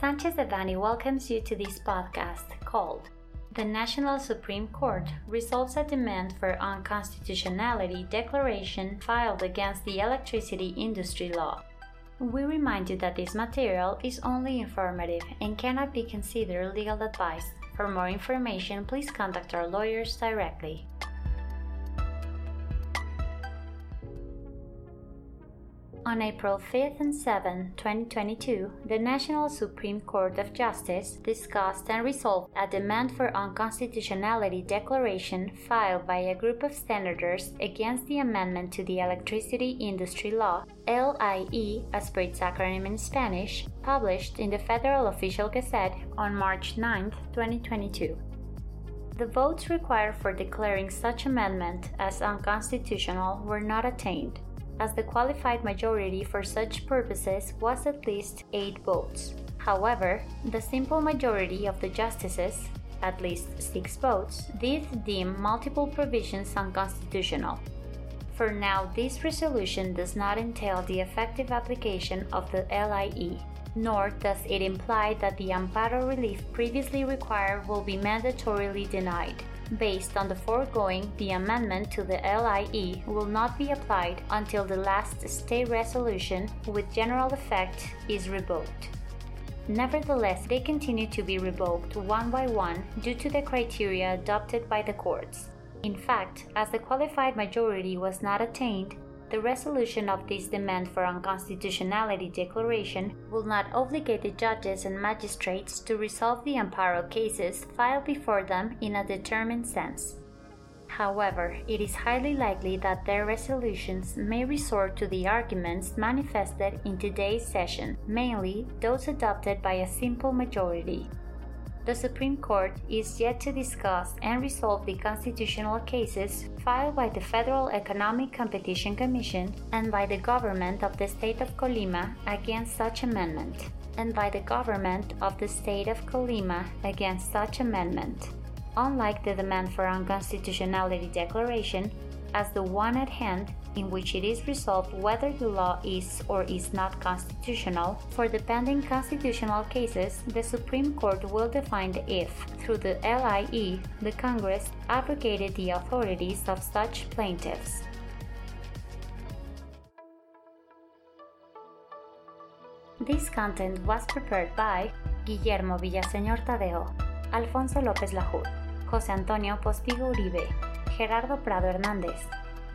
Sanchez Devanny welcomes you to this podcast called The National Supreme Court resolves a demand for unconstitutionality declaration filed against the electricity industry law. We remind you that this material is only informative and cannot be considered legal advice. For more information, please contact our lawyers directly. On April 5 and 7, 2022, the National Supreme Court of Justice discussed and resolved a demand for unconstitutionality declaration filed by a group of senators against the amendment to the electricity industry law, LIE as per its acronym in Spanish, published in the Federal Official Gazette on March 9, 2022. The votes required for declaring such amendment as unconstitutional were not attained as the qualified majority for such purposes was at least 8 votes. However, the simple majority of the justices, at least 6 votes, did deem multiple provisions unconstitutional. For now, this resolution does not entail the effective application of the LIE, nor does it imply that the amparo relief previously required will be mandatorily denied. Based on the foregoing, the amendment to the LIE will not be applied until the last state resolution with general effect is revoked. Nevertheless, they continue to be revoked one by one due to the criteria adopted by the courts. In fact, as the qualified majority was not attained, the resolution of this demand for unconstitutionality declaration will not obligate the judges and magistrates to resolve the amparo cases filed before them in a determined sense. However, it is highly likely that their resolutions may resort to the arguments manifested in today's session, mainly those adopted by a simple majority the Supreme Court is yet to discuss and resolve the constitutional cases filed by the Federal Economic Competition Commission and by the government of the state of Colima against such amendment, and by the government of the state of Colima against such amendment. Unlike the demand for unconstitutionality declaration, as the one at hand in which it is resolved whether the law is or is not constitutional, for the pending constitutional cases, the Supreme Court will define if, through the LIE, the Congress abrogated the authorities of such plaintiffs. This content was prepared by Guillermo Villaseñor Tadeo, Alfonso López Lajud, José Antonio Postigo Uribe, Gerardo Prado Hernández,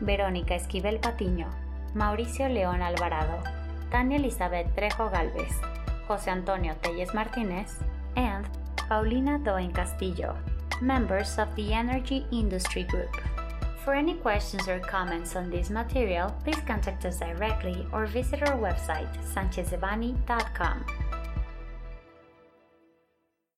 Verónica Esquivel Patiño, Mauricio León Alvarado, Tania Elizabeth Trejo Galvez, José Antonio Telles Martínez, and Paulina Doen Castillo, members of the Energy Industry Group. For any questions or comments on this material, please contact us directly or visit our website, sanchezdevanny.com.